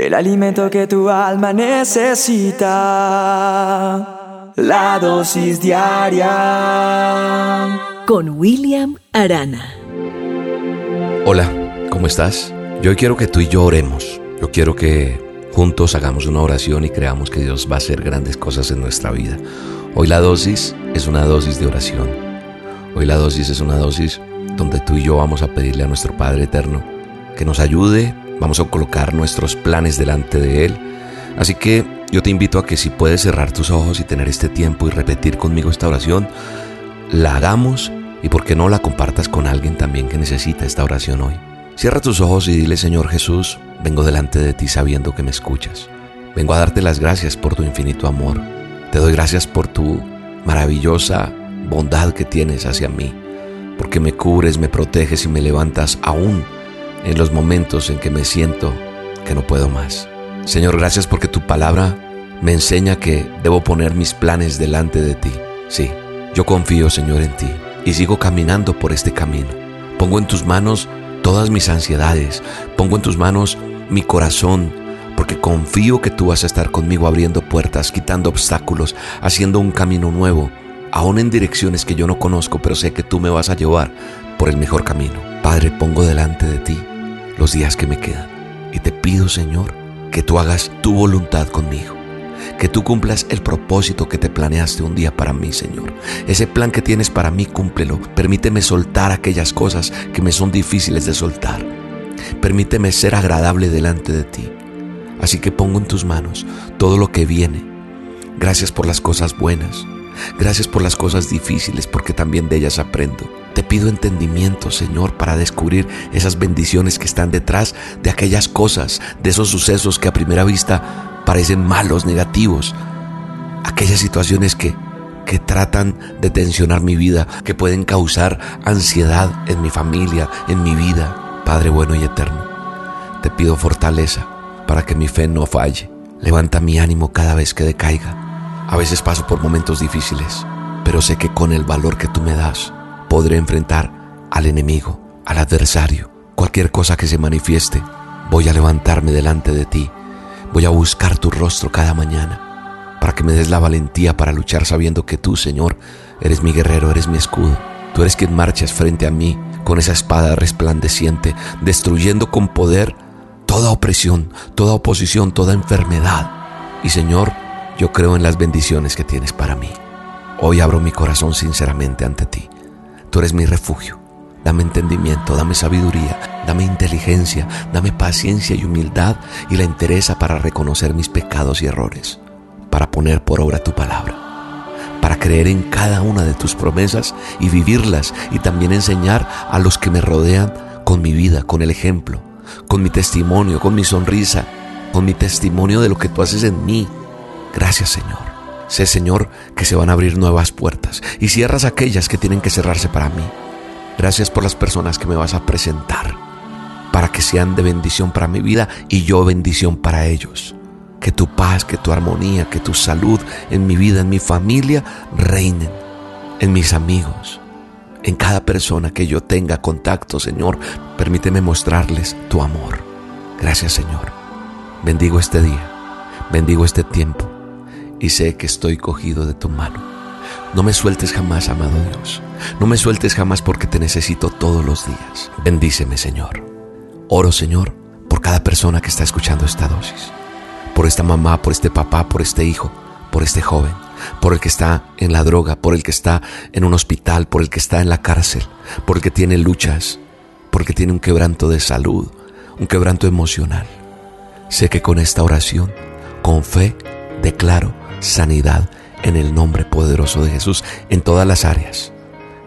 el alimento que tu alma necesita, la dosis diaria. Con William Arana. Hola, ¿cómo estás? Yo quiero que tú y yo oremos. Yo quiero que juntos hagamos una oración y creamos que Dios va a hacer grandes cosas en nuestra vida. Hoy la dosis es una dosis de oración. Hoy la dosis es una dosis donde tú y yo vamos a pedirle a nuestro Padre Eterno que nos ayude Vamos a colocar nuestros planes delante de Él. Así que yo te invito a que si puedes cerrar tus ojos y tener este tiempo y repetir conmigo esta oración, la hagamos y por qué no la compartas con alguien también que necesita esta oración hoy. Cierra tus ojos y dile Señor Jesús, vengo delante de ti sabiendo que me escuchas. Vengo a darte las gracias por tu infinito amor. Te doy gracias por tu maravillosa bondad que tienes hacia mí, porque me cubres, me proteges y me levantas aún en los momentos en que me siento que no puedo más. Señor, gracias porque tu palabra me enseña que debo poner mis planes delante de ti. Sí, yo confío, Señor, en ti y sigo caminando por este camino. Pongo en tus manos todas mis ansiedades, pongo en tus manos mi corazón, porque confío que tú vas a estar conmigo abriendo puertas, quitando obstáculos, haciendo un camino nuevo, aún en direcciones que yo no conozco, pero sé que tú me vas a llevar por el mejor camino. Padre, pongo delante de ti los días que me quedan. Y te pido, Señor, que tú hagas tu voluntad conmigo. Que tú cumplas el propósito que te planeaste un día para mí, Señor. Ese plan que tienes para mí, cúmplelo. Permíteme soltar aquellas cosas que me son difíciles de soltar. Permíteme ser agradable delante de ti. Así que pongo en tus manos todo lo que viene. Gracias por las cosas buenas. Gracias por las cosas difíciles, porque también de ellas aprendo. Te pido entendimiento, Señor, para descubrir esas bendiciones que están detrás de aquellas cosas, de esos sucesos que a primera vista parecen malos, negativos. Aquellas situaciones que, que tratan de tensionar mi vida, que pueden causar ansiedad en mi familia, en mi vida. Padre bueno y eterno, te pido fortaleza para que mi fe no falle. Levanta mi ánimo cada vez que decaiga. A veces paso por momentos difíciles, pero sé que con el valor que tú me das, podré enfrentar al enemigo, al adversario, cualquier cosa que se manifieste. Voy a levantarme delante de ti. Voy a buscar tu rostro cada mañana para que me des la valentía para luchar sabiendo que tú, Señor, eres mi guerrero, eres mi escudo. Tú eres quien marchas frente a mí con esa espada resplandeciente, destruyendo con poder toda opresión, toda oposición, toda enfermedad. Y Señor, yo creo en las bendiciones que tienes para mí. Hoy abro mi corazón sinceramente ante ti Tú eres mi refugio. Dame entendimiento, dame sabiduría, dame inteligencia, dame paciencia y humildad y la interesa para reconocer mis pecados y errores, para poner por obra tu palabra, para creer en cada una de tus promesas y vivirlas y también enseñar a los que me rodean con mi vida, con el ejemplo, con mi testimonio, con mi sonrisa, con mi testimonio de lo que tú haces en mí. Gracias Señor. Sé, Señor, que se van a abrir nuevas puertas y cierras aquellas que tienen que cerrarse para mí. Gracias por las personas que me vas a presentar para que sean de bendición para mi vida y yo bendición para ellos. Que tu paz, que tu armonía, que tu salud en mi vida, en mi familia, reinen, en mis amigos, en cada persona que yo tenga contacto, Señor. Permíteme mostrarles tu amor. Gracias, Señor. Bendigo este día, bendigo este tiempo y sé que estoy cogido de tu mano. No me sueltes jamás, amado Dios. No me sueltes jamás porque te necesito todos los días. Bendíceme, Señor. Oro, Señor, por cada persona que está escuchando esta dosis. Por esta mamá, por este papá, por este hijo, por este joven, por el que está en la droga, por el que está en un hospital, por el que está en la cárcel, por el que tiene luchas, por el que tiene un quebranto de salud, un quebranto emocional. Sé que con esta oración, con fe, declaro sanidad en el nombre poderoso de Jesús en todas las áreas,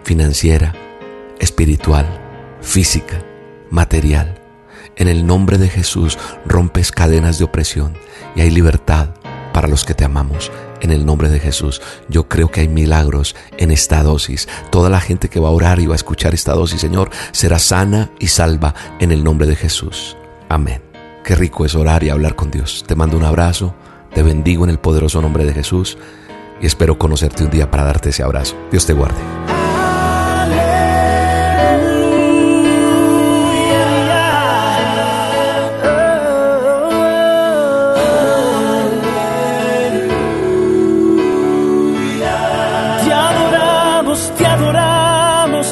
financiera, espiritual, física, material. En el nombre de Jesús rompes cadenas de opresión y hay libertad para los que te amamos. En el nombre de Jesús, yo creo que hay milagros en esta dosis. Toda la gente que va a orar y va a escuchar esta dosis, Señor, será sana y salva en el nombre de Jesús. Amén. Qué rico es orar y hablar con Dios. Te mando un abrazo te bendigo en el poderoso nombre de Jesús y espero conocerte un día para darte ese abrazo. Dios te guarde.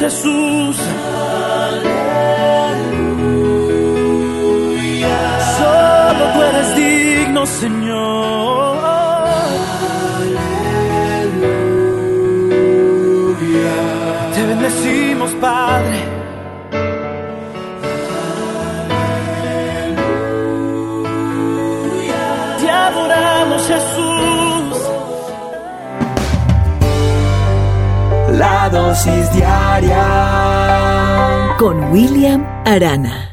Jesús. Digno, Señor. Te bendecimos, Padre. Te adoramos, Jesús. La dosis diaria Con William Arana.